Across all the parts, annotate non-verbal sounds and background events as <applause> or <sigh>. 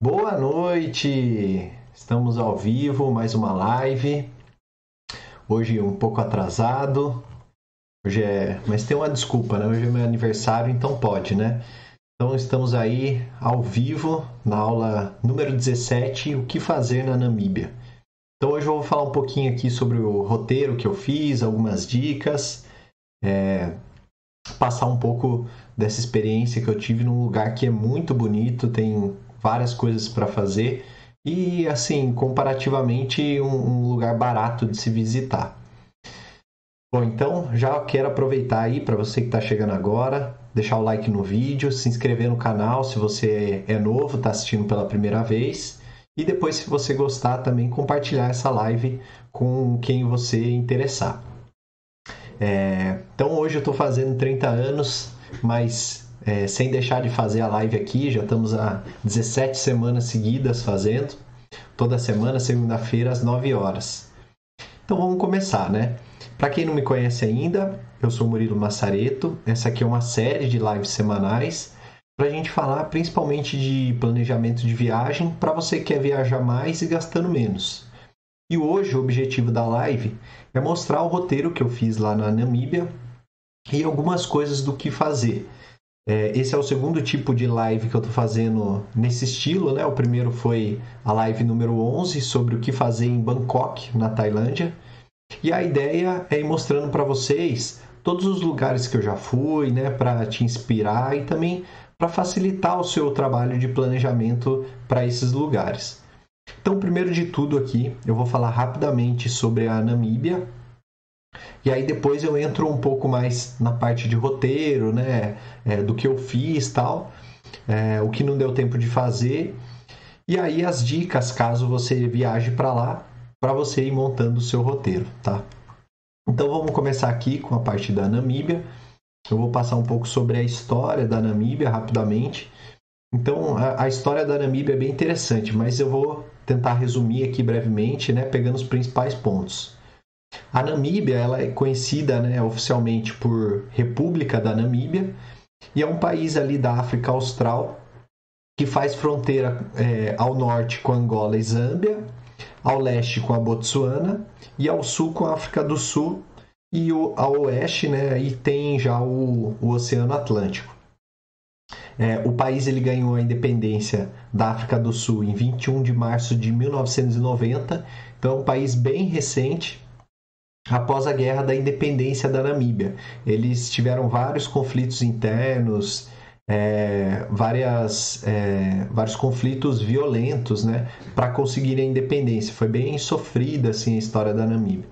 Boa noite! Estamos ao vivo, mais uma live. Hoje um pouco atrasado. Hoje é, mas tem uma desculpa, né? Hoje é meu aniversário, então pode, né? Então estamos aí ao vivo na aula número 17, o que fazer na Namíbia. Então hoje eu vou falar um pouquinho aqui sobre o roteiro que eu fiz, algumas dicas, é, passar um pouco dessa experiência que eu tive num lugar que é muito bonito, tem várias coisas para fazer e, assim, comparativamente, um, um lugar barato de se visitar. Bom, então já quero aproveitar aí para você que está chegando agora, deixar o like no vídeo, se inscrever no canal se você é novo, está assistindo pela primeira vez. E depois, se você gostar, também compartilhar essa live com quem você interessar. É, então hoje eu estou fazendo 30 anos, mas é, sem deixar de fazer a live aqui, já estamos há 17 semanas seguidas fazendo, toda semana, segunda-feira, às 9 horas. Então vamos começar, né? Para quem não me conhece ainda, eu sou Murilo Massareto, essa aqui é uma série de lives semanais para a gente falar principalmente de planejamento de viagem para você que quer viajar mais e gastando menos. E hoje o objetivo da live é mostrar o roteiro que eu fiz lá na Namíbia e algumas coisas do que fazer. É, esse é o segundo tipo de live que eu estou fazendo nesse estilo, né? O primeiro foi a live número 11 sobre o que fazer em Bangkok, na Tailândia. E a ideia é ir mostrando para vocês todos os lugares que eu já fui, né, para te inspirar e também para facilitar o seu trabalho de planejamento para esses lugares. Então, primeiro de tudo aqui, eu vou falar rapidamente sobre a Namíbia, e aí depois eu entro um pouco mais na parte de roteiro, né? É, do que eu fiz tal, é, o que não deu tempo de fazer. E aí as dicas caso você viaje para lá, para você ir montando o seu roteiro, tá? Então vamos começar aqui com a parte da Namíbia. Eu vou passar um pouco sobre a história da Namíbia rapidamente. Então, a, a, história da Namíbia é bem interessante, mas eu vou tentar resumir aqui brevemente, né, pegando os principais pontos. A Namíbia ela é conhecida né, oficialmente por República da Namíbia e é um país ali da África Austral que faz fronteira é, ao norte com Angola e Zâmbia, ao leste com a Botsuana e ao sul com a África do Sul e o, ao oeste né, e tem já o, o Oceano Atlântico. É, o país ele ganhou a independência da África do Sul em 21 de março de 1990, então é um país bem recente após a guerra da independência da Namíbia. Eles tiveram vários conflitos internos, é, várias, é, vários conflitos violentos né, para conseguirem a independência. Foi bem sofrida assim, a história da Namíbia.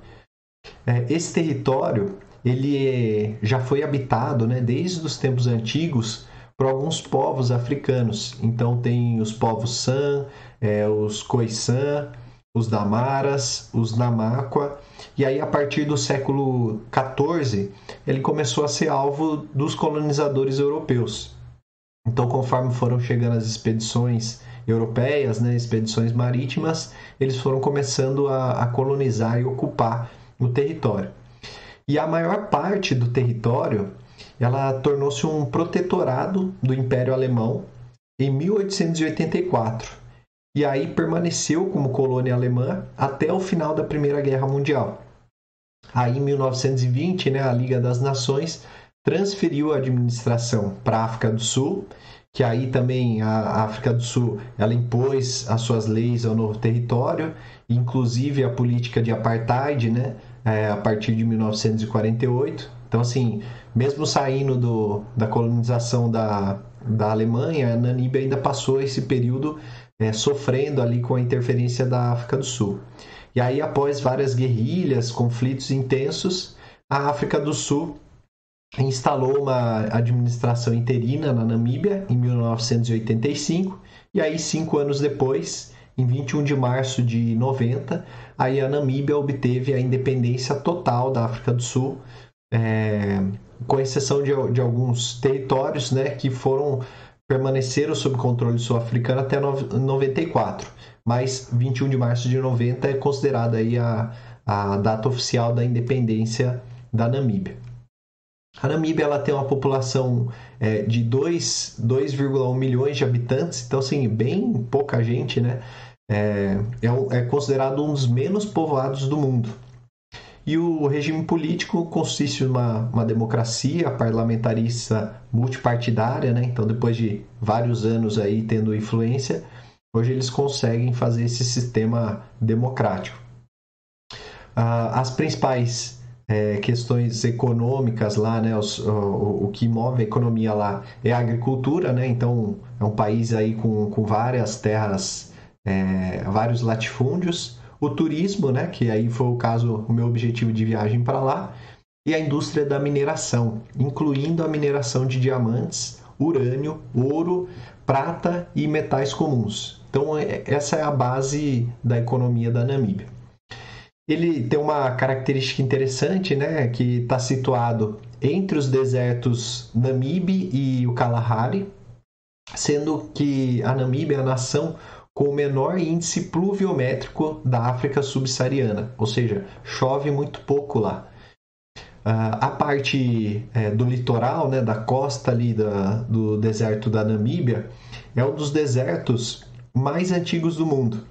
É, esse território ele já foi habitado né, desde os tempos antigos por alguns povos africanos. Então tem os povos San, é, os Khoisan, os Damaras, os Namaqua, e aí a partir do século XIV ele começou a ser alvo dos colonizadores europeus. Então, conforme foram chegando as expedições europeias, né, expedições marítimas, eles foram começando a, a colonizar e ocupar o território. E a maior parte do território ela tornou-se um protetorado do Império Alemão em 1884 e aí permaneceu como colônia alemã até o final da Primeira Guerra Mundial. Aí, em 1920, né, a Liga das Nações transferiu a administração para a África do Sul, que aí também a África do Sul ela impôs as suas leis ao novo território, inclusive a política de apartheid, né, é, a partir de 1948. Então, assim, mesmo saindo do, da colonização da, da Alemanha, a Namíbia ainda passou esse período é, sofrendo ali com a interferência da África do Sul. E aí, após várias guerrilhas, conflitos intensos, a África do Sul instalou uma administração interina na Namíbia em 1985 e aí cinco anos depois, em 21 de março de 90, aí a Namíbia obteve a independência total da África do Sul, é, com exceção de, de alguns territórios, né, que foram permaneceram sob controle sul-africano até 94, mas 21 de março de 90 é considerada aí a, a data oficial da independência da Namíbia. A Namíbia ela tem uma população é, de 2,1 milhões de habitantes, então assim, bem pouca gente, né? É, é, é considerado um dos menos povoados do mundo. E o regime político consiste em uma, uma democracia parlamentarista multipartidária, né? Então, depois de vários anos aí tendo influência, hoje eles conseguem fazer esse sistema democrático. Ah, as principais é, questões econômicas lá, né? Os, o, o, que move a economia lá é a agricultura, né? Então, é um país aí com, com várias terras, é, vários latifúndios o turismo, né, que aí foi o caso, o meu objetivo de viagem para lá, e a indústria da mineração, incluindo a mineração de diamantes, urânio, ouro, prata e metais comuns. Então, é, essa é a base da economia da Namíbia. Ele tem uma característica interessante, né, que está situado entre os desertos Namibe e o Kalahari, sendo que a Namíbia é a nação com o menor índice pluviométrico da África subsaariana, ou seja, chove muito pouco lá. Uh, a parte é, do litoral, né, da costa ali da, do deserto da Namíbia, é um dos desertos mais antigos do mundo.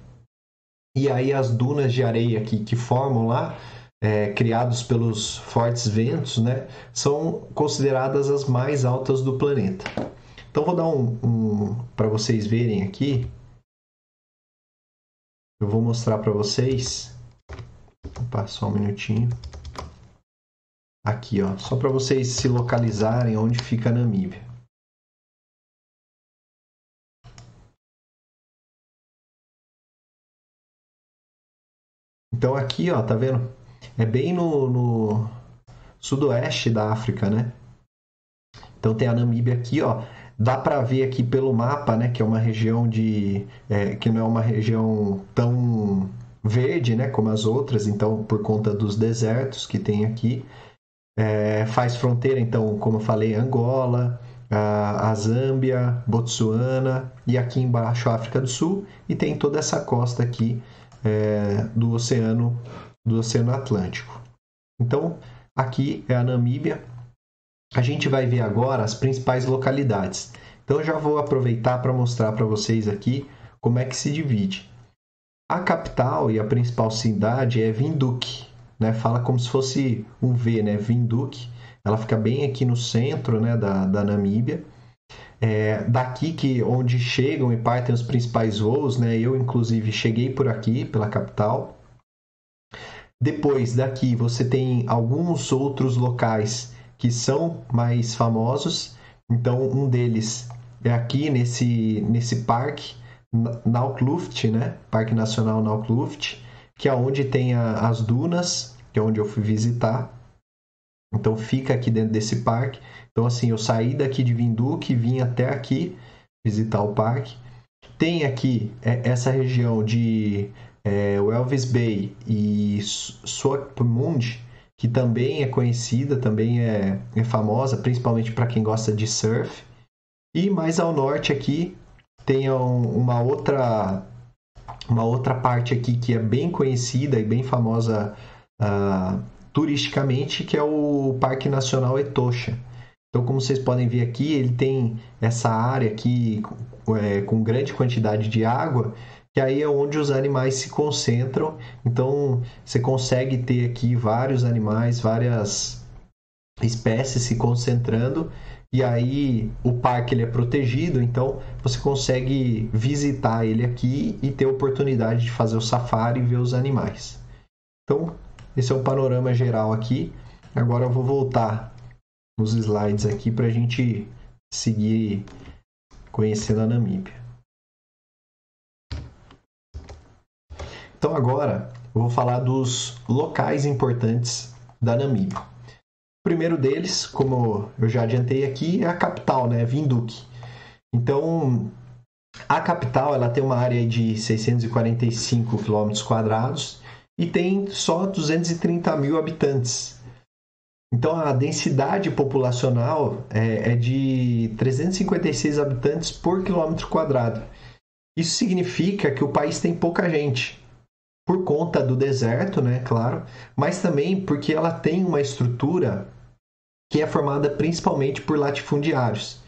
E aí as dunas de areia que, que formam lá, é, criados pelos fortes ventos, né, são consideradas as mais altas do planeta. Então vou dar um, um para vocês verem aqui eu vou mostrar para vocês. Opa, só um minutinho. Aqui, ó, só para vocês se localizarem onde fica a Namíbia. Então aqui, ó, tá vendo? É bem no, no sudoeste da África, né? Então tem a Namíbia aqui, ó. Dá para ver aqui pelo mapa, né, que é uma região de é, que não é uma região tão verde, né, como as outras, então por conta dos desertos que tem aqui, é, faz fronteira, então, como eu falei, Angola, a, a Zâmbia, Botsuana e aqui embaixo a África do Sul e tem toda essa costa aqui é, do oceano do Oceano Atlântico. Então aqui é a Namíbia, a gente vai ver agora as principais localidades. Então já vou aproveitar para mostrar para vocês aqui como é que se divide. A capital e a principal cidade é Windhoek, né? Fala como se fosse um V, né? Windhoek. Ela fica bem aqui no centro, né, da, da Namíbia. É, daqui que onde chegam e partem os principais voos, né? Eu inclusive cheguei por aqui pela capital. Depois daqui você tem alguns outros locais que são mais famosos. Então, um deles é aqui nesse, nesse parque, Naukluft, né? Parque Nacional Naukluft, que é onde tem a, as dunas, que é onde eu fui visitar. Então, fica aqui dentro desse parque. Então, assim, eu saí daqui de Vinduque vim até aqui visitar o parque. Tem aqui é, essa região de é, Elvis Bay e Swakopmund, que também é conhecida, também é, é famosa, principalmente para quem gosta de surf. E mais ao norte aqui tem uma outra uma outra parte aqui que é bem conhecida e bem famosa uh, turisticamente, que é o Parque Nacional Etosha. Então, como vocês podem ver aqui, ele tem essa área aqui é, com grande quantidade de água que aí é onde os animais se concentram. Então você consegue ter aqui vários animais, várias espécies se concentrando e aí o parque ele é protegido, então você consegue visitar ele aqui e ter a oportunidade de fazer o safari e ver os animais. Então, esse é o panorama geral aqui. Agora eu vou voltar nos slides aqui para a gente seguir conhecendo a Namíbia. Então agora eu vou falar dos locais importantes da Namíbia. O primeiro deles, como eu já adiantei aqui, é a capital, né, Windhoek. Então, a capital ela tem uma área de 645 km quadrados e tem só 230 mil habitantes. Então, a densidade populacional é, é de 356 habitantes por quilômetro quadrado. Isso significa que o país tem pouca gente por conta do deserto, né, claro, mas também porque ela tem uma estrutura que é formada principalmente por latifundiários.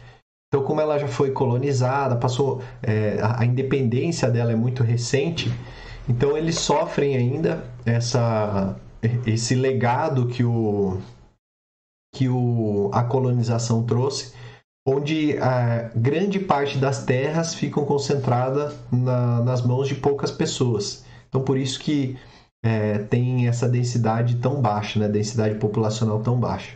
Então, como ela já foi colonizada, passou é, a independência dela é muito recente, então eles sofrem ainda essa, esse legado que, o, que o, a colonização trouxe, onde a grande parte das terras ficam concentrada na, nas mãos de poucas pessoas. Então, por isso que é, tem essa densidade tão baixa, né? densidade populacional tão baixa.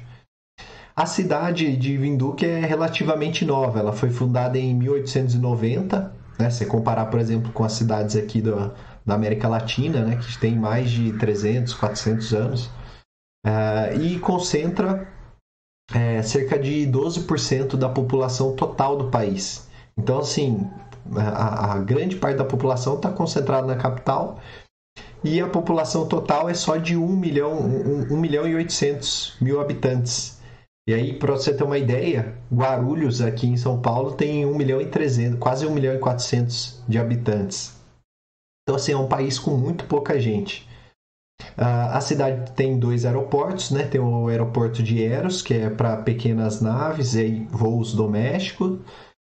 A cidade de Vinduque é relativamente nova, ela foi fundada em 1890, né? Se comparar, por exemplo, com as cidades aqui da, da América Latina, né? Que tem mais de 300, 400 anos, uh, e concentra é, cerca de 12% da população total do país. Então, assim, a, a grande parte da população está concentrada na capital e a população total é só de 1 milhão, 1, 1 milhão e 800 mil habitantes. E aí, para você ter uma ideia, Guarulhos, aqui em São Paulo, tem 1 milhão e 300, quase 1 milhão e 400 de habitantes. Então, assim, é um país com muito pouca gente. Uh, a cidade tem dois aeroportos, né? Tem o aeroporto de Eros, que é para pequenas naves e voos domésticos.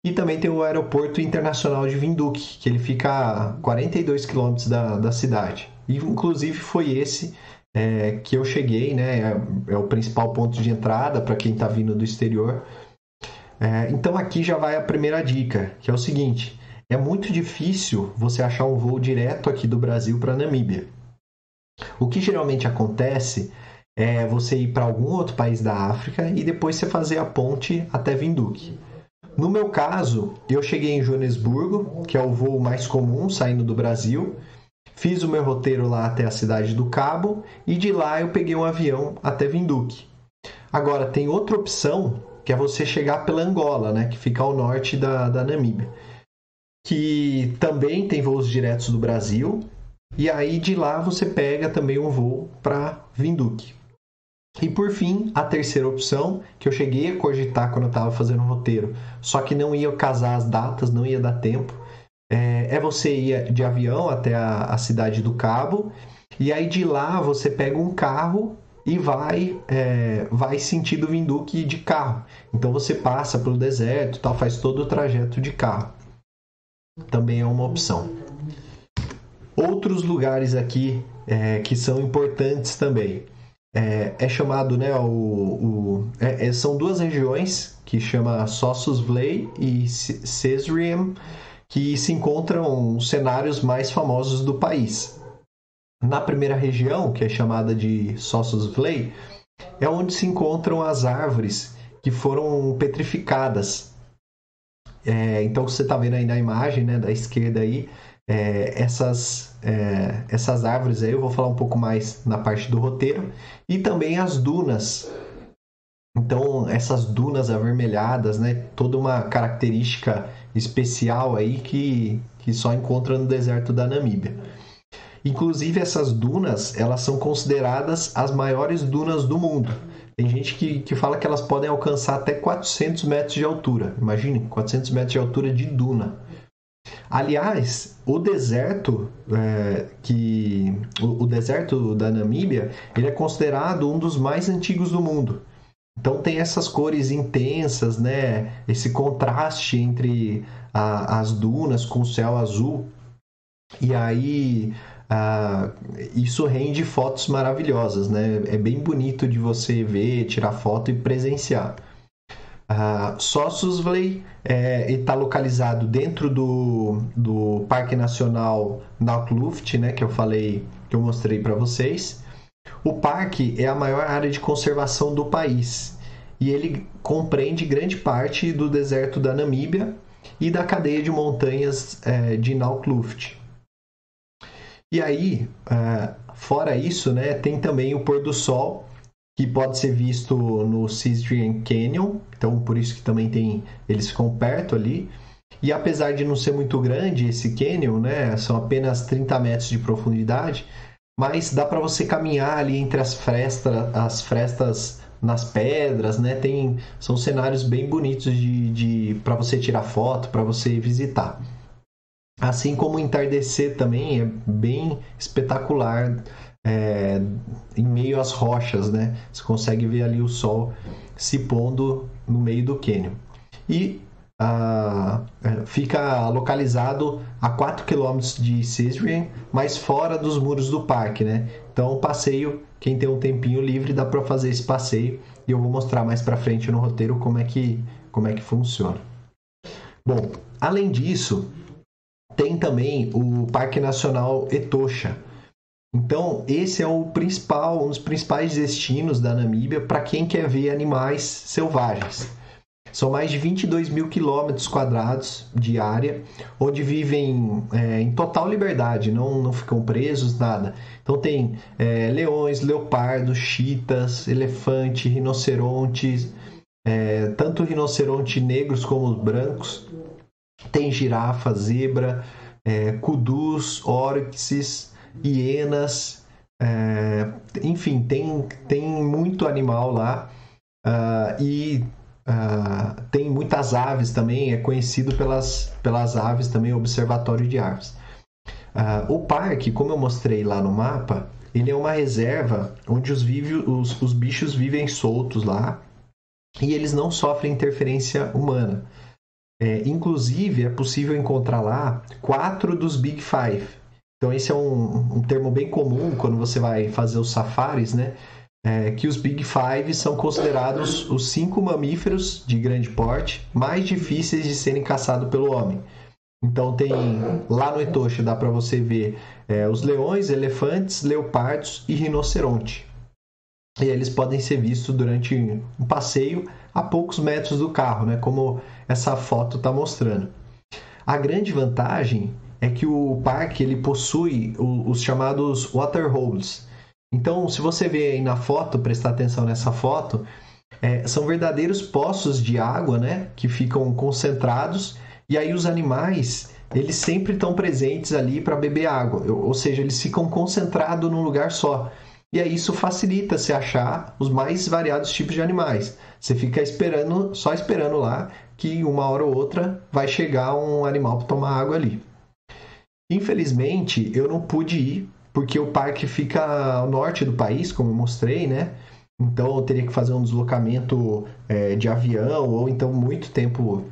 E também tem o aeroporto internacional de Vinduque, que ele fica a 42 quilômetros da, da cidade. E, inclusive, foi esse é, que eu cheguei, né? É, é, o principal ponto de entrada para quem está vindo do exterior. É, então aqui já vai a primeira dica, que é o seguinte: é muito difícil você achar um voo direto aqui do Brasil para Namíbia. O que geralmente acontece é você ir para algum outro país da África e depois você fazer a ponte até Vinduque. No meu caso, eu cheguei em Joanesburgo, que é o voo mais comum saindo do Brasil, Fiz o meu roteiro lá até a cidade do Cabo e de lá eu peguei um avião até Vinduque. Agora, tem outra opção que é você chegar pela Angola, né, que fica ao norte da, da Namíbia, que também tem voos diretos do Brasil. E aí de lá você pega também um voo para Vinduque. E por fim, a terceira opção, que eu cheguei a cogitar quando eu estava fazendo o roteiro, só que não ia casar as datas, não ia dar tempo, é, é você ir de avião até a, a, cidade do Cabo e aí de lá você pega um carro e vai é, vai sentido Vinduque de carro. Então você passa pelo deserto, tal, faz todo o trajeto de carro. Também é uma opção. Outros lugares aqui é, que são importantes também. É, é chamado, né, o, o é, é são duas regiões que chama Sossus Vlay e Cesriam que se encontram os cenários mais famosos do país. Na primeira região, que é chamada de Sossus Vlay, é onde se encontram as árvores que foram petrificadas. É, então você está vendo aí na imagem, né, da esquerda aí, é, essas, é, essas árvores aí, eu vou falar um pouco mais na parte do roteiro, e também as dunas. Então, essas dunas avermelhadas, né, toda uma característica especial aí que, que só encontra no deserto da Namíbia. Inclusive essas dunas, elas são consideradas as maiores dunas do mundo. Tem gente que, que fala que elas podem alcançar até 400 metros de altura. Imagine, 400 metros de altura de duna. Aliás, o deserto é, que o, o, deserto da Namíbia ele é considerado um dos mais antigos do mundo. Então tem essas cores intensas, né? Esse contraste entre a, as dunas com o céu azul. E aí isso rende fotos maravilhosas, né? É bem bonito de você ver, tirar foto e presenciar. Uh, Sossusvley é, está localizado dentro do, do Parque Nacional Naukluft, né, que eu falei, que eu mostrei para vocês. O parque é a maior área de conservação do país e ele compreende grande parte do deserto da Namíbia e da cadeia de montanhas é, de Naukluft. E aí, é, fora isso, né, tem também o pôr do sol que pode ser visto no Cistrian Canyon, então por isso que também tem eles ficam perto ali. E apesar de não ser muito grande esse canyon, né, são apenas 30 metros de profundidade, mas dá para você caminhar ali entre as frestas, as frestas nas pedras, né? Tem, são cenários bem bonitos de, de para você tirar foto, para você visitar. Assim como o entardecer também é bem espetacular é, em meio às rochas, né? Você consegue ver ali o sol se pondo no meio do cânion. E ah, é, fica localizado a 4 km de Cisrian, mas fora dos muros do parque, né? Então, o passeio, quem tem um tempinho livre, dá para fazer esse passeio e eu vou mostrar mais para frente no roteiro como é que como é que funciona. Bom, além disso, tem também o Parque Nacional Etosha. Então, esse é o principal, um dos principais destinos da Namíbia para quem quer ver animais selvagens. São mais de 22 mil quilômetros quadrados de área, onde vivem é, em total liberdade, não, não ficam presos, nada. Então tem é, leões, leopardos, chitas, elefante, rinocerontes, é, tanto rinoceronte negros como os brancos. Tem girafa, zebra, é, kudus, oryxes, hienas, é, enfim, tem, tem muito animal lá. Uh, e Uh, tem muitas aves também, é conhecido pelas, pelas aves também, observatório de aves. Uh, o parque, como eu mostrei lá no mapa, ele é uma reserva onde os, vive, os, os bichos vivem soltos lá e eles não sofrem interferência humana. É, inclusive, é possível encontrar lá quatro dos Big Five. Então, esse é um, um termo bem comum quando você vai fazer os safaris, né? é, que os Big Five são considerados os cinco mamíferos de grande porte mais difíceis de serem caçados pelo homem. Então tem lá no Etosha dá para você ver é, os leões, elefantes, leopardos e rinoceronte. E eles podem ser vistos durante um passeio a poucos metros do carro, né? Como essa foto está mostrando. A grande vantagem é que o parque ele possui os chamados water holes, então, se você ver aí na foto, prestar atenção nessa foto, é, são verdadeiros poços de água, né? Que ficam concentrados e aí os animais eles sempre estão presentes ali para beber água, ou seja, eles ficam concentrados num lugar só. E aí isso facilita se achar os mais variados tipos de animais. Você fica esperando, só esperando lá que uma hora ou outra vai chegar um animal para tomar água ali. Infelizmente, eu não pude ir porque o parque fica ao norte do país, como eu mostrei, né? Então eu teria que fazer um deslocamento é, de avião ou então muito tempo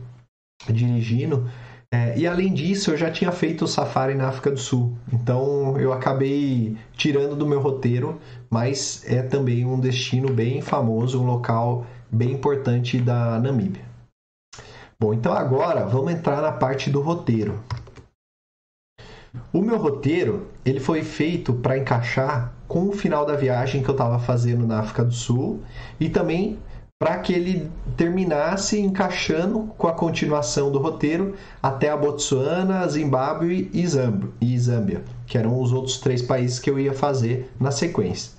dirigindo. É, e além disso, eu já tinha feito o safari na África do Sul. Então eu acabei tirando do meu roteiro, mas é também um destino bem famoso, um local bem importante da Namíbia. Bom, então agora vamos entrar na parte do roteiro. O meu roteiro ele foi feito para encaixar com o final da viagem que eu estava fazendo na África do Sul e também para que ele terminasse encaixando com a continuação do roteiro até a Botsuana, Zimbábue e Zâmbia, que eram os outros três países que eu ia fazer na sequência.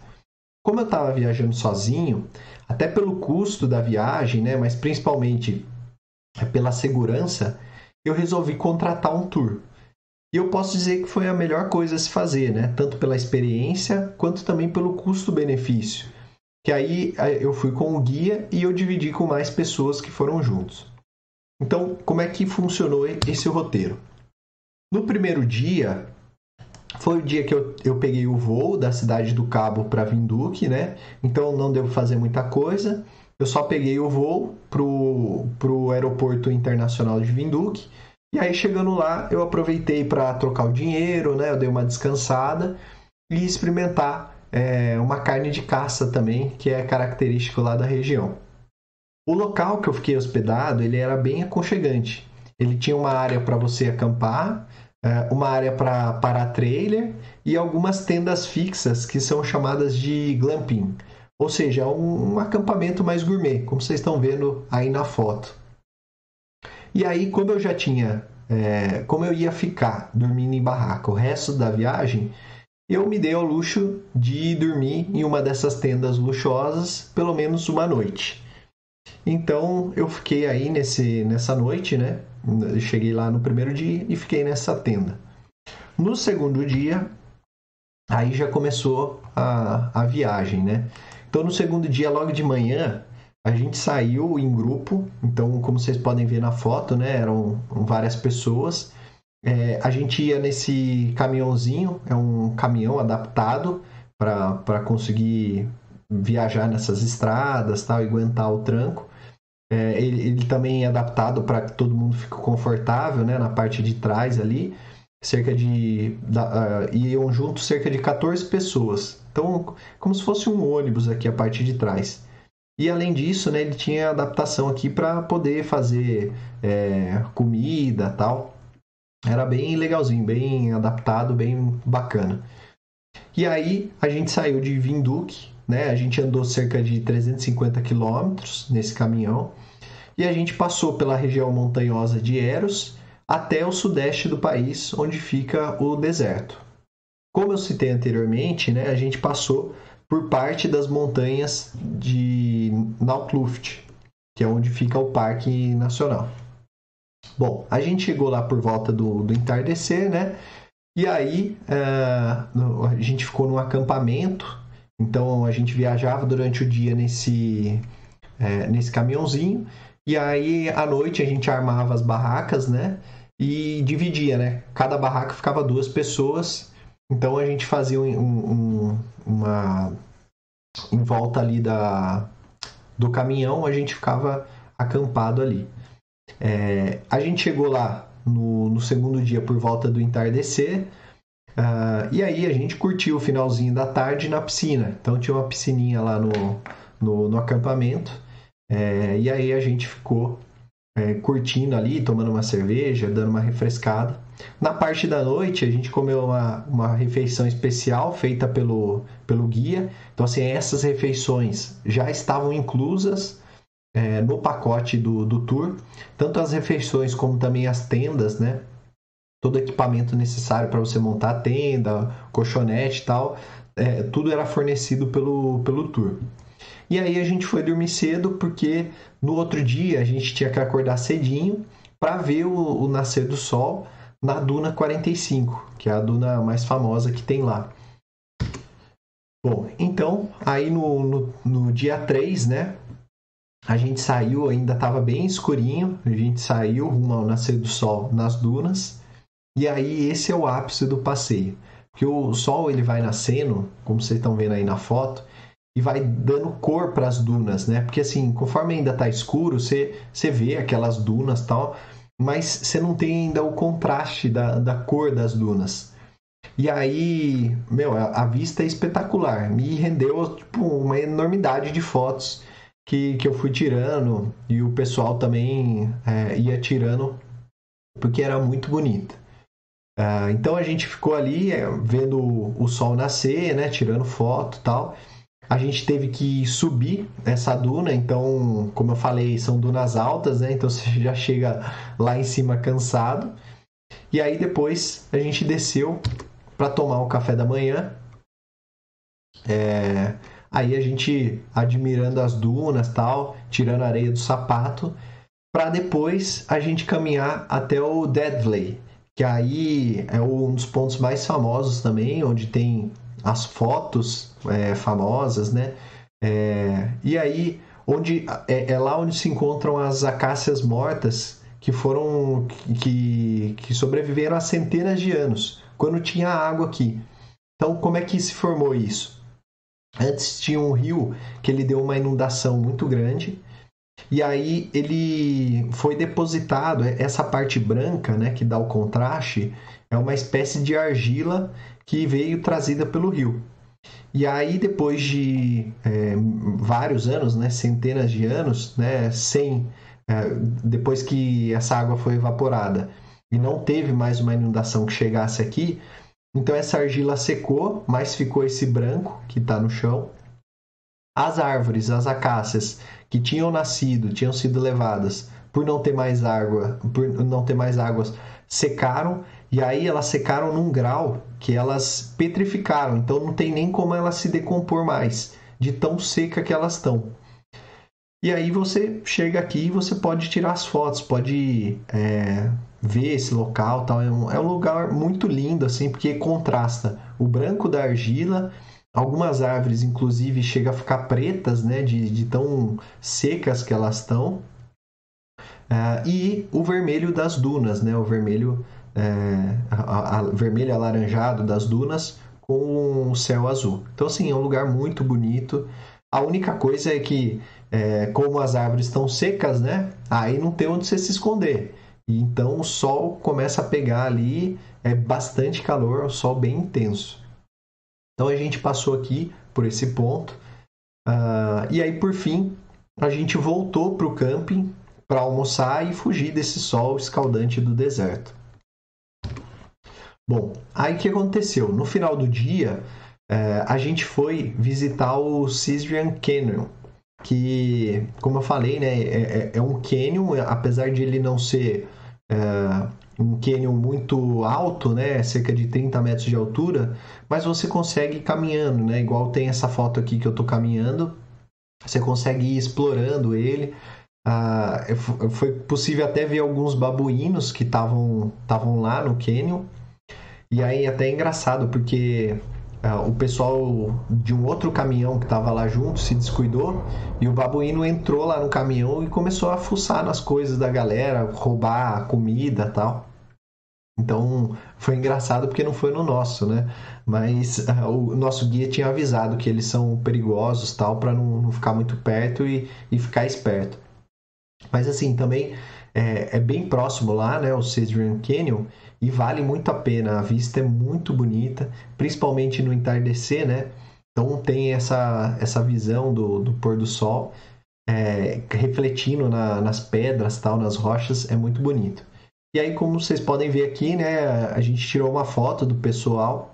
Como eu estava viajando sozinho, até pelo custo da viagem, né, mas principalmente pela segurança, eu resolvi contratar um tour. E eu posso dizer que foi a melhor coisa a se fazer, né? Tanto pela experiência quanto também pelo custo-benefício. Que aí eu fui com o guia e eu dividi com mais pessoas que foram juntos. Então, como é que funcionou esse roteiro? No primeiro dia, foi o dia que eu, eu peguei o voo da cidade do Cabo para Vinduque, né? Então não devo fazer muita coisa. Eu só peguei o voo pro, pro aeroporto internacional de Vinduque e aí chegando lá, eu aproveitei para trocar o dinheiro, né? Eu dei uma descansada e experimentar é, uma carne de caça também, que é característico lá da região. O local que eu fiquei hospedado, ele era bem aconchegante. Ele tinha uma área para você acampar, é, uma área para parar trailer e algumas tendas fixas que são chamadas de glamping, ou seja, um, um acampamento mais gourmet, como vocês estão vendo aí na foto. E aí, como eu já tinha, é, como eu ia ficar dormindo em barraca o resto da viagem, eu me dei ao luxo de dormir em uma dessas tendas luxuosas pelo menos uma noite. Então eu fiquei aí nesse, nessa noite, né? Cheguei lá no primeiro dia e fiquei nessa tenda. No segundo dia, aí já começou a, a viagem, né? Então no segundo dia, logo de manhã, a gente saiu em grupo, então, como vocês podem ver na foto, né, eram várias pessoas. É, a gente ia nesse caminhãozinho, é um caminhão adaptado para conseguir viajar nessas estradas tal, e aguentar o tranco. É, ele, ele, também é adaptado para que todo mundo fique confortável né, na parte de trás ali. Cerca de. Da, uh, iam juntos cerca de 14 pessoas. Então, como se fosse um ônibus aqui a parte de trás. E além disso, né, ele tinha adaptação aqui para poder fazer é, comida tal. Era bem legalzinho, bem adaptado, bem bacana. E aí a gente saiu de Vinduque, né? A gente andou cerca de 350 quilômetros nesse caminhão e a gente passou pela região montanhosa de Eros até o sudeste do país, onde fica o deserto. Como eu citei anteriormente, né, a gente passou por parte das montanhas de Naukluft, que é onde fica o Parque Nacional. Bom, a gente chegou lá por volta do, do entardecer, né? E aí uh, a gente ficou num acampamento, então a gente viajava durante o dia nesse, é, nesse caminhãozinho, e aí à noite a gente armava as barracas, né? E dividia, né? Cada barraca ficava duas pessoas então a gente fazia um, um, uma. Em volta ali da, do caminhão, a gente ficava acampado ali. É, a gente chegou lá no, no, segundo dia por volta do entardecer. Uh, e aí a gente curtiu o finalzinho da tarde na piscina. Então tinha uma piscininha lá no, no, no acampamento. É, e aí a gente ficou é, curtindo ali, tomando uma cerveja, dando uma refrescada. Na parte da noite, a gente comeu uma, uma refeição especial feita pelo, pelo guia. Então, assim, essas refeições já estavam inclusas é, no pacote do, do tour. Tanto as refeições como também as tendas, né? Todo equipamento necessário para você montar a tenda, colchonete e tal. É, tudo era fornecido pelo, pelo tour. E aí a gente foi dormir cedo porque no outro dia a gente tinha que acordar cedinho para ver o, o nascer do sol na Duna 45, que é a duna mais famosa que tem lá. Bom, então, aí no, no, no dia 3, né, a gente saiu, ainda estava bem escurinho, a gente saiu rumo ao nascer do sol nas dunas, e aí esse é o ápice do passeio. Porque o sol ele vai nascendo, como vocês estão vendo aí na foto, e vai dando cor para as dunas, né? Porque assim, conforme ainda está escuro, você, você vê aquelas dunas tal, mas você não tem ainda o contraste da, da cor das dunas. E aí, meu, a vista é espetacular. Me rendeu tipo, uma enormidade de fotos que, que eu fui tirando e o pessoal também é, ia tirando porque era muito bonita. Uh, então a gente ficou ali é, vendo o sol nascer, né, tirando foto tal. A gente teve que subir essa duna, então, como eu falei, são dunas altas, né? Então <laughs> você já chega lá em cima cansado. E aí depois a gente desceu para tomar o café da manhã. É... Aí a gente admirando as dunas, tal, tirando a areia do sapato, para depois a gente caminhar até o Deadley, que aí é um dos pontos mais famosos também, onde tem as fotos é, famosas, né? É, e aí, onde é, é, lá onde se encontram as acácias mortas que foram que, que sobreviveram há centenas de anos, quando tinha água aqui. Então, como é que se formou isso? Antes tinha um rio que ele deu uma inundação muito grande e aí ele foi depositado essa parte branca, né, que dá o contraste, é uma espécie de argila que veio trazida pelo rio. E aí, depois de é, vários anos, né, centenas de anos, né, sem, é, depois que essa água foi evaporada e não teve mais uma inundação que chegasse aqui, então essa argila secou, mas ficou esse branco que está no chão. As árvores, as acácias que tinham nascido, tinham sido levadas por não ter mais água, por não ter mais águas, secaram e aí elas secaram num grau que elas petrificaram, então não tem nem como elas se decompor mais, de tão seca que elas estão. E aí você chega aqui e você pode tirar as fotos, pode é, ver esse local, tal. É um, é um lugar muito lindo assim, porque contrasta o branco da argila Algumas árvores, inclusive, chegam a ficar pretas, né, de, de tão secas que elas estão. Uh, e o vermelho das dunas, né, o vermelho, é, a, a, vermelho alaranjado das dunas com o céu azul. Então, assim, é um lugar muito bonito. A única coisa é que, é, como as árvores estão secas, né? Aí não tem onde você se esconder. E então o sol começa a pegar ali, é bastante calor, o sol bem intenso. Então a gente passou aqui por esse ponto. Uh, e aí, por fim, a gente voltou para o camping para almoçar e fugir desse sol escaldante do deserto. Bom, aí que aconteceu? No final do dia, é, a gente foi visitar o Cisrian Canyon, que, como eu falei, né, é, é, é um canyon, apesar de ele não ser é, um canyon muito alto, né, cerca de 30 metros de altura, mas você consegue ir caminhando, né, igual tem essa foto aqui que eu estou caminhando, você consegue ir explorando ele. Ah, foi possível até ver alguns babuínos que estavam lá no canyon. E aí até é engraçado, porque uh, o pessoal de um outro caminhão que estava lá junto se descuidou e o babuíno entrou lá no caminhão e começou a fuçar nas coisas da galera, roubar comida tal. Então foi engraçado porque não foi no nosso, né? Mas uh, o nosso guia tinha avisado que eles são perigosos tal para não, não, ficar muito perto e, e ficar esperto. Mas assim também é, é, bem próximo lá, né? O Cedrian Canyon e vale muito a pena. A vista é muito bonita, principalmente no entardecer, né? Então tem essa, essa visão do, do pôr do sol é, refletindo na, nas pedras, tal, nas rochas, é muito bonito. E aí, como vocês podem ver aqui, né, a gente tirou uma foto do pessoal,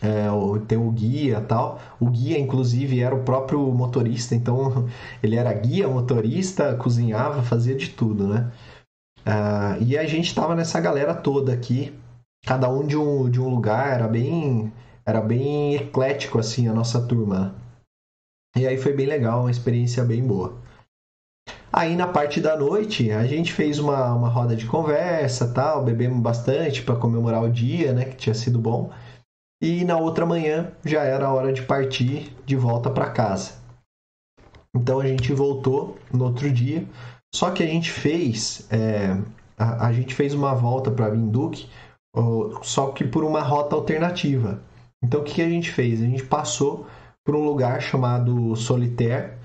é, tem o guia tal. O guia, inclusive, era o próprio motorista, então <laughs> ele era guia, motorista, cozinhava, fazia de tudo, né? Uh, e a gente estava nessa galera toda aqui, cada um de um, de um lugar, era bem, era bem eclético assim a nossa turma. E aí foi bem legal, uma experiência bem boa. Aí na parte da noite a gente fez uma, uma roda de conversa, tal, bebemos bastante para comemorar o dia, né, que tinha sido bom. E na outra manhã já era a hora de partir de volta para casa. Então a gente voltou no outro dia só que a gente fez, é, a, a, gente fez uma volta para Vinduque, só que por uma rota alternativa. Então o que, que a gente fez? A gente passou por um lugar chamado Solitaire.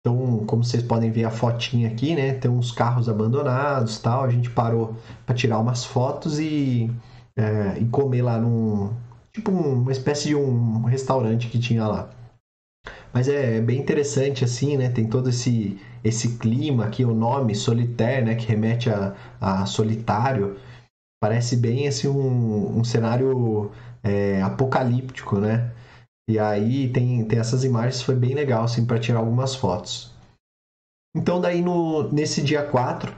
Então, como vocês podem ver a fotinha aqui, né? Tem uns carros abandonados, tal. A gente parou para tirar umas fotos e, é, e comer lá num tipo uma espécie de um restaurante que tinha lá. Mas é, é bem interessante assim, né? Tem todo esse esse clima aqui, o nome Solitaire, né, que remete a, a solitário, parece bem assim um, um cenário é, apocalíptico, né? E aí tem, tem essas imagens, foi bem legal assim para tirar algumas fotos. Então daí no, nesse dia 4,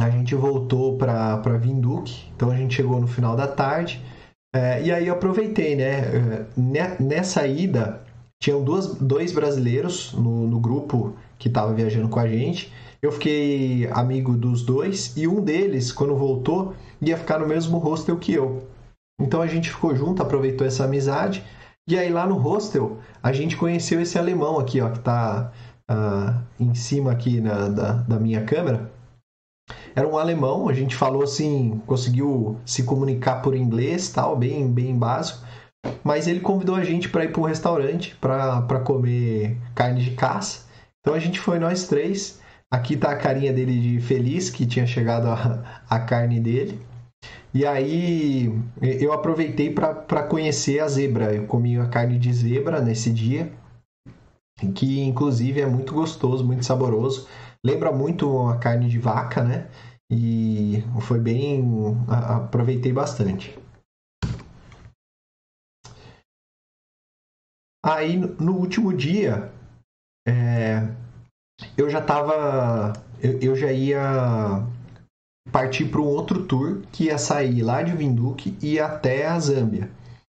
a gente voltou para Vinduque, então a gente chegou no final da tarde, é, e aí eu aproveitei, né? É, nessa ida, tinham duas, dois brasileiros no, no grupo que estava viajando com a gente. Eu fiquei amigo dos dois e um deles, quando voltou, ia ficar no mesmo hostel que eu. Então a gente ficou junto, aproveitou essa amizade. E aí lá no hostel a gente conheceu esse alemão aqui, ó, que está uh, em cima aqui na, da, da minha câmera. Era um alemão, a gente falou assim, conseguiu se comunicar por inglês, tal, bem, bem básico. Mas ele convidou a gente para ir para um restaurante para comer carne de caça. Então a gente foi nós três. Aqui tá a carinha dele de feliz que tinha chegado a, a carne dele. E aí eu aproveitei para conhecer a zebra. Eu comi a carne de zebra nesse dia, que inclusive é muito gostoso, muito saboroso. Lembra muito a carne de vaca, né? E foi bem. aproveitei bastante. Aí no último dia, é, eu já tava. Eu, eu, já ia partir para um outro tour que ia sair lá de Vinduque e até a Zâmbia.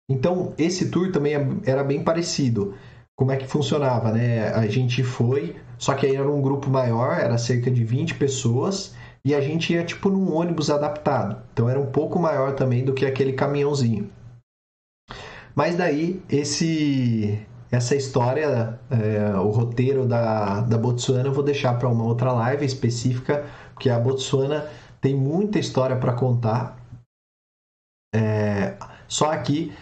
Então, esse tour também é, era bem parecido. Como é que funcionava, né? A gente foi, só que aí era um grupo maior, era cerca de 20 pessoas, e a gente ia tipo num ônibus adaptado. Então era um pouco maior também do que aquele caminhãozinho. Mas daí, esse, essa história, é, o roteiro da, da Botsuana, eu vou deixar para uma outra live específica, porque a Botsuana tem muita história para contar. É, só aqui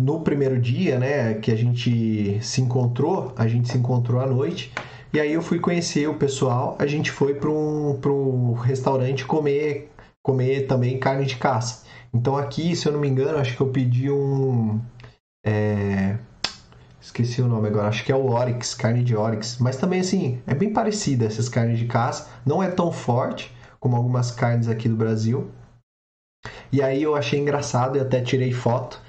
no primeiro dia, né, que a gente se encontrou, a gente se encontrou à noite, e aí eu fui conhecer o pessoal, a gente foi para um, um restaurante comer, comer também carne de caça. Então aqui, se eu não me engano, acho que eu pedi um. É... Esqueci o nome agora, acho que é o Oryx, carne de Oryx. Mas também, assim, é bem parecida essas carnes de caça. Não é tão forte como algumas carnes aqui do Brasil. E aí eu achei engraçado e até tirei foto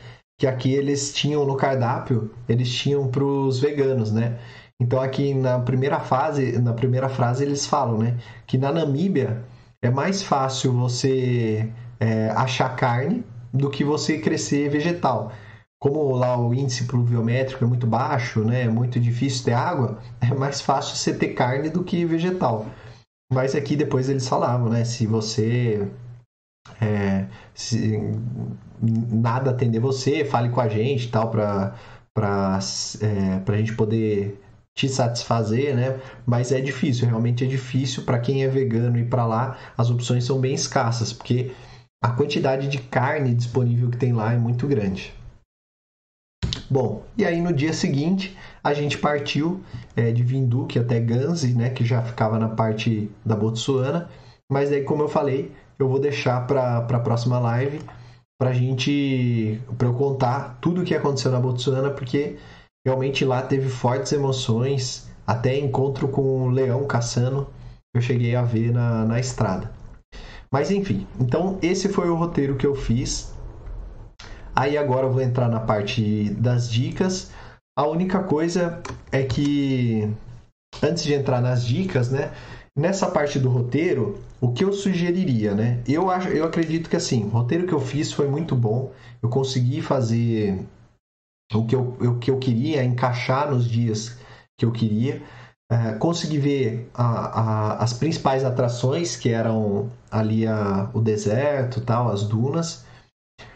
que aqui eles tinham no cardápio, eles tinham para os veganos, né? Então aqui na primeira fase, na primeira frase eles falam, né, que na Namíbia é mais fácil você é, achar carne do que você crescer vegetal. Como lá o índice pluviométrico é muito baixo, né, é muito difícil ter água, <laughs> é mais fácil você ter carne do que vegetal. Mas aqui depois eles falavam, né, se você é, se nada atender você, fale com a gente tal para é, a gente poder te satisfazer, né? Mas é difícil, realmente é difícil para quem é vegano ir para lá. As opções são bem escassas, porque a quantidade de carne disponível que tem lá é muito grande. Bom, e aí no dia seguinte a gente partiu é, de Vinduque até Ganzi, né, que já ficava na parte da Botsuana. Mas aí, como eu falei, eu vou deixar para a próxima live para gente para eu contar tudo o que aconteceu na Botsuana, porque realmente lá teve fortes emoções, até encontro com o leão caçando eu cheguei a ver na, na estrada. Mas enfim, então esse foi o roteiro que eu fiz. Aí agora eu vou entrar na parte das dicas. A única coisa é que antes de entrar nas dicas, né? Nessa parte do roteiro, o que eu sugeriria, né? Eu acho, eu acredito que assim, o roteiro que eu fiz foi muito bom. Eu consegui fazer o que eu, o que eu queria, encaixar nos dias que eu queria. É, consegui ver a, a, as principais atrações, que eram ali a, o deserto, tal, as dunas.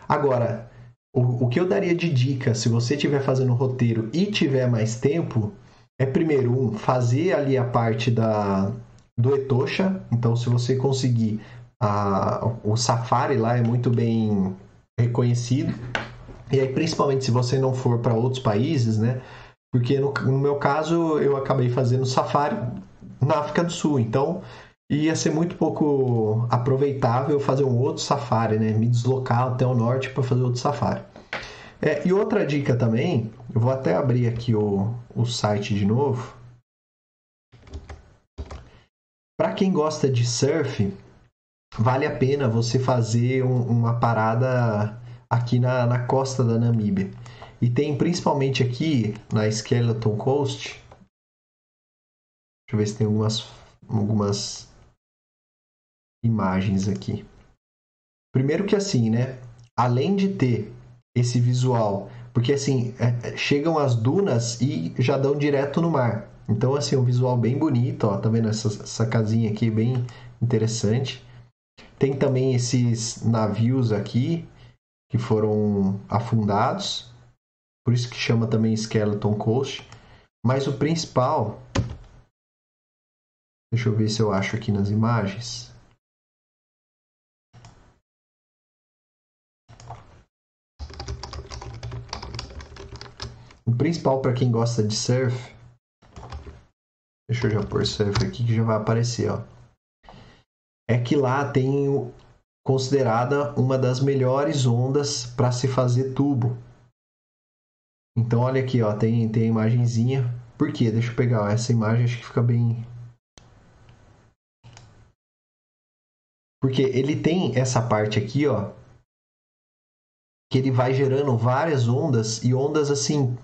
Agora, o, o que eu daria de dica, se você estiver fazendo roteiro e tiver mais tempo, é primeiro um, fazer ali a parte da, do Etosha. Então, se você conseguir, a, o Safari lá é muito bem reconhecido. E aí, principalmente se você não for para outros países, né? Porque no, no, meu caso, eu acabei fazendo Safari na África do Sul. Então, ia ser muito pouco aproveitável fazer um outro Safari, né? Me deslocar até o norte para fazer outro Safari. É, e outra dica também, eu vou até abrir aqui o, o site de novo para quem gosta de surf, vale a pena você fazer um, uma parada aqui na, na costa da Namíbia. E tem principalmente aqui na Skeleton Coast. Deixa eu ver se tem algumas, algumas imagens aqui. Primeiro que assim, né? Além de ter esse visual, porque assim, é, é chegam as dunas e já dão direto no mar. Então, assim, um visual bem bonito, ó. Tá vendo essa, essa casinha aqui, bem interessante. Tem também esses navios aqui que foram afundados. Por isso que chama também Skeleton Coast. Mas o principal... Deixa eu ver se eu acho aqui nas imagens. O principal para quem gosta de surf Deixa eu já pôr surf aqui que já vai aparecer, ó. É que lá tem considerada uma das melhores ondas para se fazer tubo. Então olha aqui, ó, tem tem a imagenzinha. Por quê? Deixa eu pegar ó, essa imagem, acho que fica bem Porque ele tem essa parte aqui, ó, que ele vai gerando várias ondas e ondas assim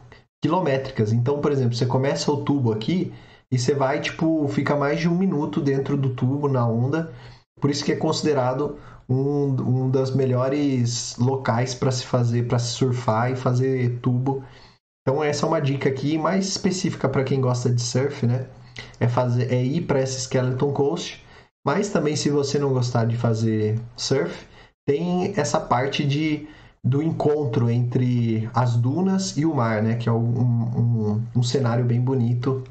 quilométricas. Então, por exemplo, você começa o tubo aqui, e você vai, tipo, fica mais de um minuto dentro do tubo, na onda. Por isso que é considerado um, um das melhores locais para se fazer, para se surfar e fazer tubo. Então essa é uma dica aqui mais específica para quem gosta de surf, né? É fazer, é ir para essa Skeleton Coast. Mas também se você não gostar de fazer surf, tem essa parte de do encontro entre as dunas e o mar, né? Que é um, um, um cenário bem bonito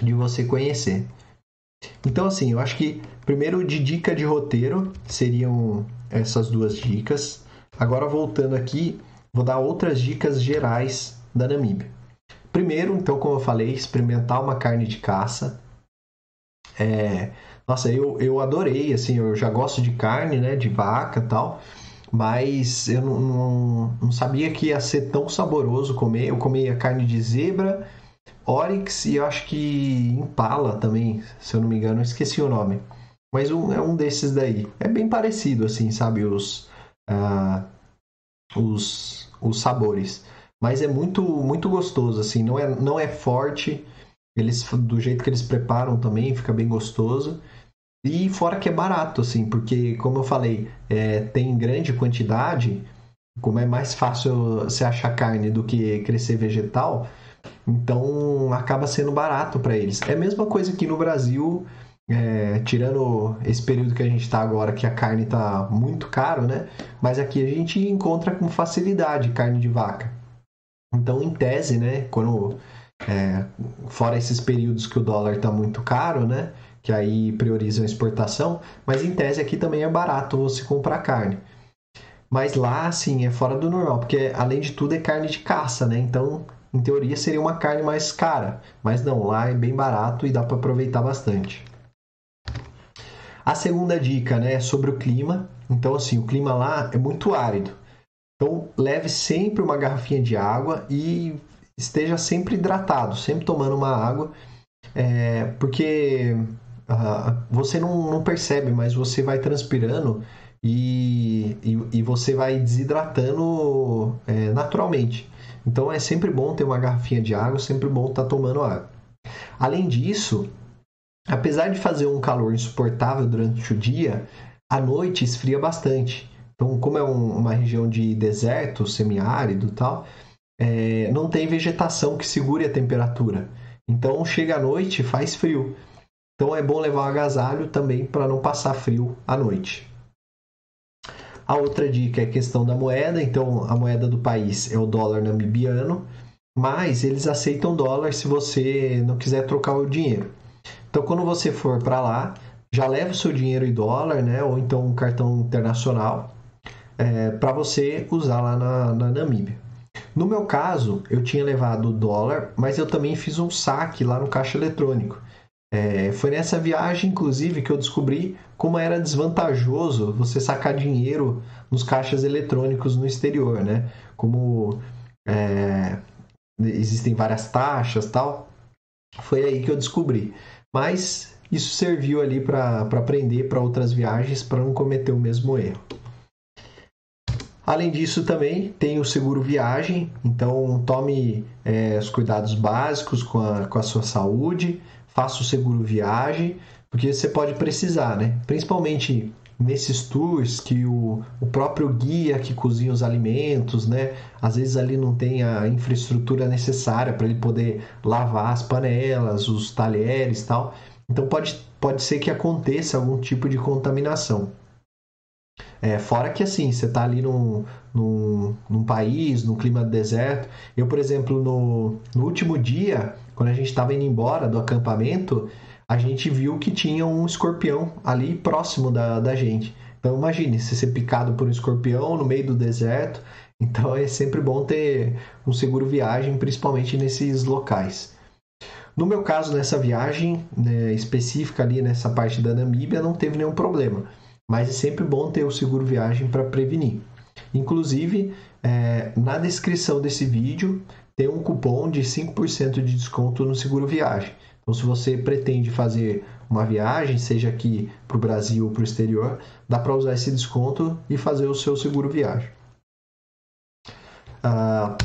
de você conhecer. Então, assim, eu acho que primeiro de dica de roteiro seriam essas duas dicas. Agora, voltando aqui, vou dar outras dicas gerais da Namíbia. Primeiro, então, como eu falei, experimentar uma carne de caça. É, nossa, eu, eu adorei, assim, eu já gosto de carne, né, de vaca tal, mas eu não, não, não, sabia que ia ser tão saboroso comer. Eu comi a carne de zebra, oryx e eu acho que impala também, se eu não me engano, esqueci o nome. Mas um, é um desses daí. É bem parecido, assim, sabe, os, uh, os, os sabores. Mas é muito, muito gostoso, assim, não é, não é forte, eles do jeito que eles preparam também fica bem gostoso. E fora que é barato, assim, porque, como eu falei, é, tem grande quantidade, como é mais fácil você achar carne do que crescer vegetal, então acaba sendo barato para eles. É a mesma coisa que no Brasil, é, tirando esse período que a gente está agora, que a carne está muito caro, né? Mas aqui a gente encontra com facilidade carne de vaca. Então, em tese, né, quando é, fora esses períodos que o dólar está muito caro, né? que aí priorizam a exportação, mas em tese aqui também é barato você comprar carne. Mas lá, assim, é fora do normal, porque além de tudo é carne de caça, né? Então, em teoria, seria uma carne mais cara. Mas não, lá é bem barato e dá para aproveitar bastante. A segunda dica, né, é sobre o clima. Então, assim, o clima lá é muito árido. Então, leve sempre uma garrafinha de água e esteja sempre hidratado, sempre tomando uma água, é, porque uh, você não, não, percebe, mas você vai transpirando e, e, e você vai desidratando é, naturalmente. Então é sempre bom ter uma garrafinha de água, sempre bom estar tá tomando água. Além disso, apesar de fazer um calor insuportável durante o dia, à noite esfria bastante. Então, como é um, uma região de deserto, semiárido tal, é, não tem vegetação que segure a temperatura. Então, chega à noite faz frio. Então é bom levar um agasalho também para não passar frio à noite. A outra dica é a questão da moeda. Então a moeda do país é o dólar namibiano, mas eles aceitam dólar se você não quiser trocar o dinheiro. Então quando você for para lá, já leva o seu dinheiro em dólar, né? Ou então um cartão internacional é, para você usar lá na, na Namíbia. No meu caso, eu tinha levado o dólar, mas eu também fiz um saque lá no caixa eletrônico. É, foi nessa viagem, inclusive, que eu descobri como era desvantajoso você sacar dinheiro nos caixas eletrônicos no exterior, né? Como é, existem várias taxas tal. Foi aí que eu descobri. Mas isso serviu ali para aprender para outras viagens para não cometer o mesmo erro. Além disso, também tem o seguro viagem, então tome é, os cuidados básicos com a, com a sua saúde faça o seguro viagem, porque você pode precisar, né? Principalmente nesses tours que o, o próprio guia que cozinha os alimentos, né? Às vezes ali não tem a infraestrutura necessária para ele poder lavar as panelas, os talheres tal. Então pode, pode ser que aconteça algum tipo de contaminação. É, fora que assim, você está ali num, num, num, país, num clima de deserto. Eu, por exemplo, no, no último dia, quando a gente estava indo embora do acampamento, a gente viu que tinha um escorpião ali próximo da, da gente. Então imagine, se ser picado por um escorpião no meio do deserto. Então é sempre bom ter um seguro viagem, principalmente nesses locais. No meu caso, nessa viagem né, específica ali nessa parte da Namíbia, não teve nenhum problema. Mas é sempre bom ter o seguro viagem para prevenir. Inclusive, é, na descrição desse vídeo tem um cupom de 5% de desconto no seguro viagem. Então, se você pretende fazer uma viagem, seja aqui para o Brasil ou para o exterior, dá para usar esse desconto e fazer o seu seguro viagem. Ah,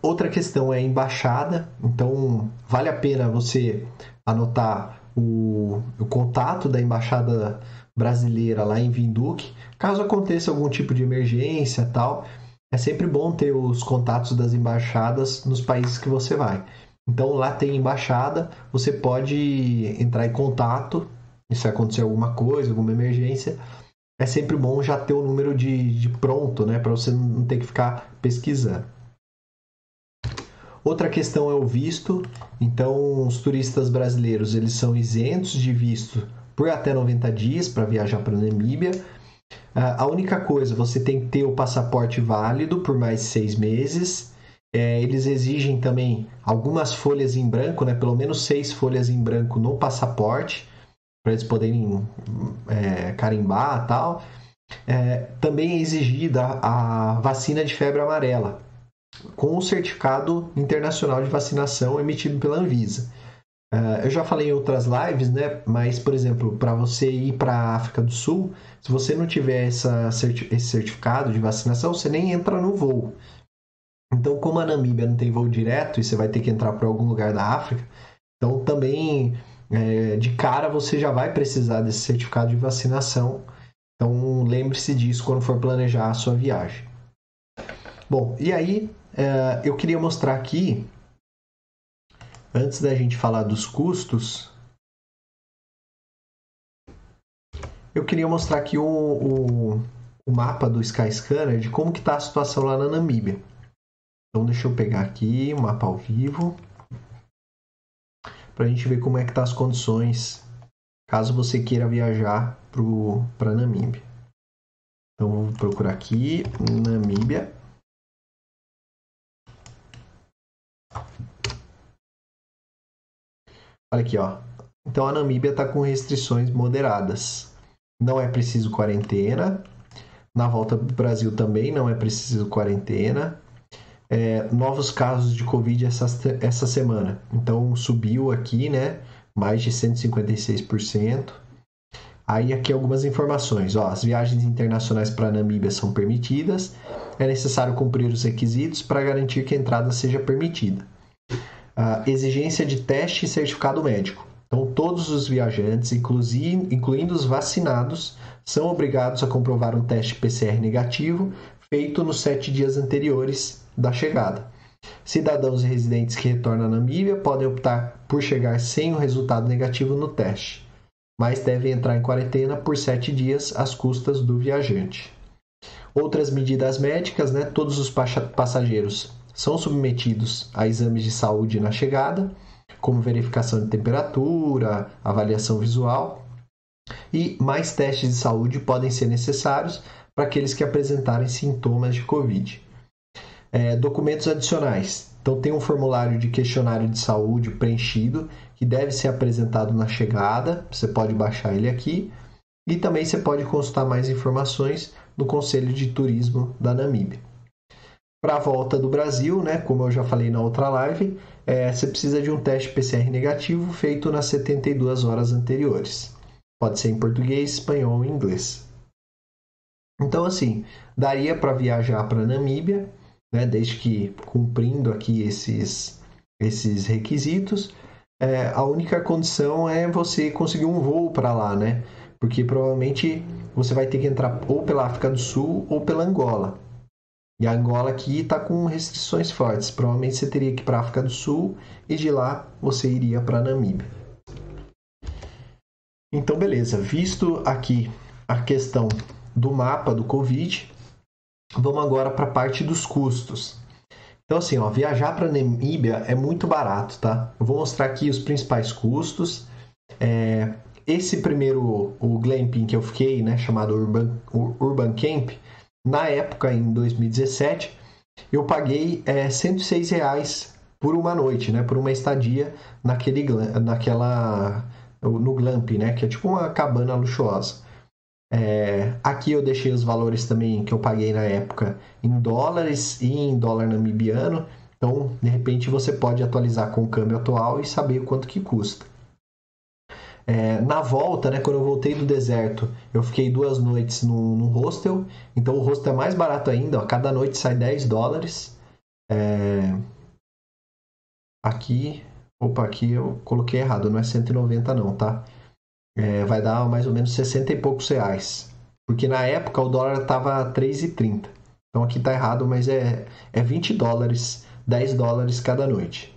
outra questão é a embaixada. Então, vale a pena você anotar o, o contato da embaixada brasileira lá em Vinduque, caso aconteça algum tipo de emergência tal é sempre bom ter os contatos das embaixadas nos países que você vai. Então lá tem embaixada, você pode entrar em contato se acontecer alguma coisa, alguma emergência. É sempre bom já ter o número de, de pronto, né, para você não ter que ficar pesquisando. Outra questão é o visto. Então, os turistas brasileiros eles são isentos de visto por até 90 dias para viajar para a Namíbia A única coisa, você tem que ter o passaporte válido por mais seis meses. É, eles exigem também algumas folhas em branco, né? pelo menos seis folhas em branco no passaporte, para eles poderem é, carimbar tal. É, também é exigida a vacina de febre amarela, com o certificado internacional de vacinação emitido pela Anvisa. Uh, eu já falei em outras lives, né? Mas, por exemplo, para você ir para a África do Sul, se você não tiver essa, esse certificado de vacinação, você nem entra no voo. Então, como a Namíbia não tem voo direto e você vai ter que entrar para algum lugar da África, então também é, de cara você já vai precisar desse certificado de vacinação. Então, lembre-se disso quando for planejar a sua viagem. Bom, e aí é, eu queria mostrar aqui antes da gente falar dos custos, eu queria mostrar aqui o, o, o mapa do Skyscanner de como que está a situação lá na Namíbia. Então deixa eu pegar aqui o mapa ao vivo para a gente ver como é que tá as condições caso você queira viajar para Namíbia. Então vou procurar aqui Namíbia. Olha aqui, ó. Então a Namíbia está com restrições moderadas. Não é preciso quarentena. Na volta do Brasil também não é preciso quarentena. É, novos casos de Covid essa, essa semana. Então subiu aqui, né? Mais de 156%. Aí aqui algumas informações. Ó, as viagens internacionais para a Namíbia são permitidas. É necessário cumprir os requisitos para garantir que a entrada seja permitida a exigência de teste e certificado médico. Então, todos os viajantes, incluindo os vacinados, são obrigados a comprovar um teste PCR negativo feito nos sete dias anteriores da chegada. Cidadãos e residentes que retornam à Namíbia podem optar por chegar sem o resultado negativo no teste, mas devem entrar em quarentena por sete dias às custas do viajante. Outras medidas médicas, né? Todos os passageiros são submetidos a exames de saúde na chegada, como verificação de temperatura, avaliação visual, e mais testes de saúde podem ser necessários para aqueles que apresentarem sintomas de Covid. É, documentos adicionais. Então, tem um formulário de questionário de saúde preenchido que deve ser apresentado na chegada. Você pode baixar ele aqui. E também você pode consultar mais informações no Conselho de Turismo da Namíbia. Para a volta do Brasil, né, como eu já falei na outra live, é, você precisa de um teste PCR negativo feito nas 72 horas anteriores. Pode ser em português, espanhol ou inglês. Então, assim, daria para viajar para Namíbia, né, desde que cumprindo aqui esses, esses requisitos. É, a única condição é você conseguir um voo para lá, né? Porque provavelmente você vai ter que entrar ou pela África do Sul ou pela Angola. E Angola aqui está com restrições fortes. Provavelmente você teria que ir para a África do Sul e de lá você iria para a Namíbia. Então, beleza. Visto aqui a questão do mapa do Covid, vamos agora para a parte dos custos. Então, assim, ó, viajar para Namíbia é muito barato, tá? Eu vou mostrar aqui os principais custos. É, esse primeiro, o glamping que eu fiquei, né, chamado Urban, Urban Camp, na época, em 2017, eu paguei é, 106 reais por uma noite, né? Por uma estadia naquele, naquela, no Glamp, né? Que é tipo uma cabana luxuosa. É, aqui eu deixei os valores também que eu paguei na época em dólares e em dólar namibiano. Então, de repente, você pode atualizar com o câmbio atual e saber quanto que custa. É, na volta, né, quando eu voltei do deserto, eu fiquei duas noites no, hostel. Então o hostel é mais barato ainda, ó, cada noite sai 10 dólares. É... Aqui, opa, aqui eu coloquei errado, não é 190 não, tá? É, vai dar mais ou menos 60 e poucos reais. Porque na época o dólar estava 3,30. Então aqui tá errado, mas é, é 20 dólares, 10 dólares cada noite.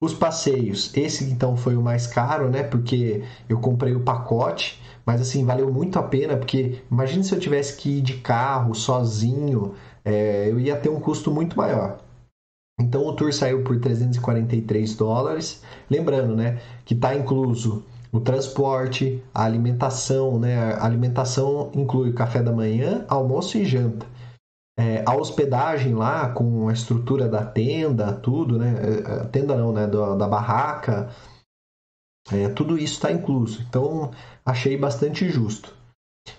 Os passeios, esse então foi o mais caro, né? Porque eu comprei o pacote, mas assim, valeu muito a pena, porque imagine se eu tivesse que ir de carro, sozinho, é, eu ia ter um custo muito maior. Então o tour saiu por 343 dólares. Lembrando, né, que está incluso o transporte, a alimentação, né? A alimentação inclui café da manhã, almoço e janta. É, a hospedagem lá, com a estrutura da tenda, tudo, né? É, a tenda não, né? Da, da barraca, é, tudo isso está incluso. Então, achei bastante justo.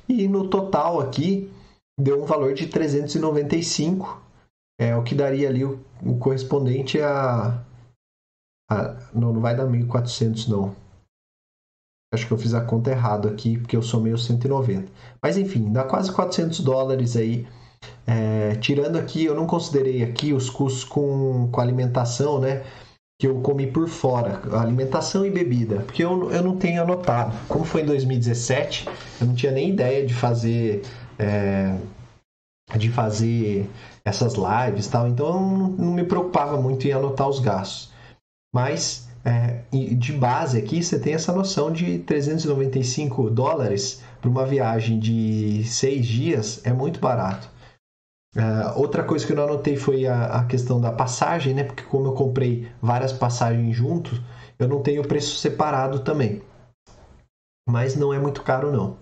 E no total aqui, deu um valor de 395, é o que daria ali o, o correspondente a, a, Não, não vai dar 1.400 não. Acho que eu fiz a conta errado aqui, porque eu somei os 190. Mas enfim, dá quase 400 dólares aí. É, tirando aqui, eu não considerei aqui os custos com, com alimentação, né? Que eu comi por fora, alimentação e bebida, porque eu, eu não tenho anotado. Como foi em 2017, eu não tinha nem ideia de fazer é, de fazer essas lives tal, então eu não, não me preocupava muito em anotar os gastos. Mas é, de base aqui você tem essa noção de 395 dólares para uma viagem de seis dias é muito barato. Uh, outra coisa que eu não anotei foi a, a, questão da passagem, né? Porque como eu comprei várias passagens juntos, eu não tenho preço separado também. Mas não é muito caro não.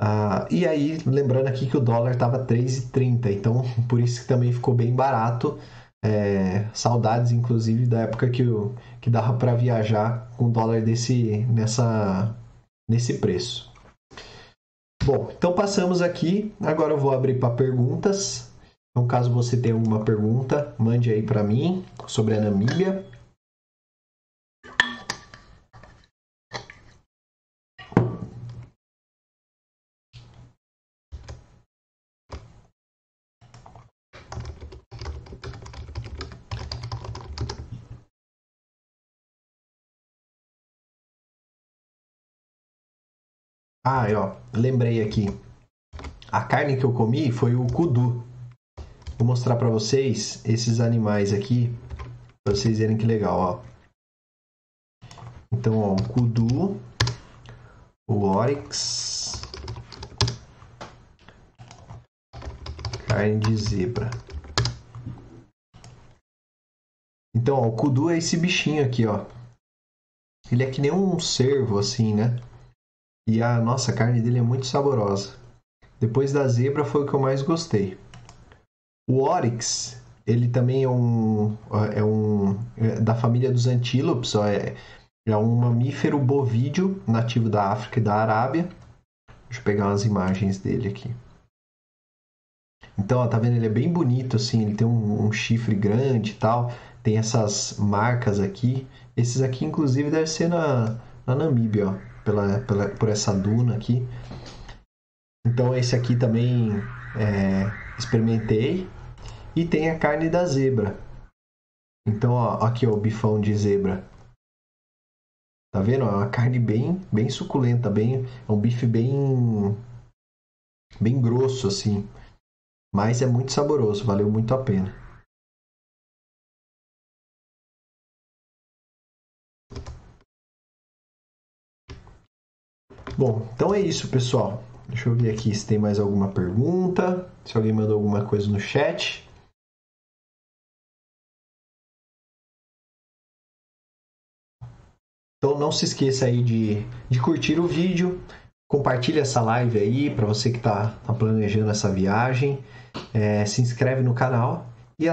Uh, e aí, lembrando aqui que o dólar estava 3,30, então <laughs> por isso que também ficou bem barato. É, saudades, inclusive, da época que, eu, que dava para viajar com dólar desse, nessa, nesse preço. Bom, então passamos aqui. Agora eu vou abrir para perguntas. Então, caso você tenha alguma pergunta, mande aí para mim sobre a Namíbia. Ah, ó, lembrei aqui. A carne que eu comi foi o kudu. Vou mostrar para vocês esses animais aqui, para vocês verem que legal, ó. Então, ó, o kudu, o oryx, carne de zebra. Então, ó, o kudu é esse bichinho aqui, ó. Ele é que nem um cervo, assim, né? E a nossa carne dele é muito saborosa. Depois da zebra foi o que eu mais gostei. O oryx, ele também é um é um é da família dos antílopes, ó, é, é um mamífero bovídeo nativo da África e da Arábia. Deixa eu pegar umas imagens dele aqui. Então, ó, tá vendo? Ele é bem bonito, assim. Ele tem um, um chifre grande e tal. Tem essas marcas aqui. Esses aqui, inclusive, deve ser na, na Namíbia, ó pela, pela, por essa duna aqui. Então esse aqui também é, experimentei. E tem a carne da zebra. Então ó, aqui ó, o bifão de zebra. Tá vendo? É uma carne bem, bem suculenta, bem, é um bife bem, bem grosso assim. Mas é muito saboroso, valeu muito a pena. Bom, então é isso, pessoal. Deixa eu ver aqui se tem mais alguma pergunta, se alguém mandou alguma coisa no chat. Então não se esqueça aí de, de curtir o vídeo, compartilhe essa live aí para você que está tá planejando essa viagem, é, se inscreve no canal